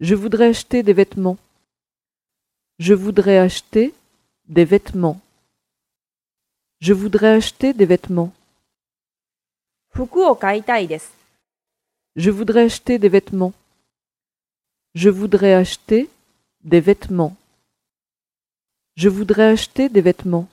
Je voudrais acheter des vêtements. Je voudrais acheter des vêtements. Je voudrais acheter des vêtements. Je voudrais acheter des vêtements. Je voudrais acheter des vêtements. Je voudrais acheter des vêtements.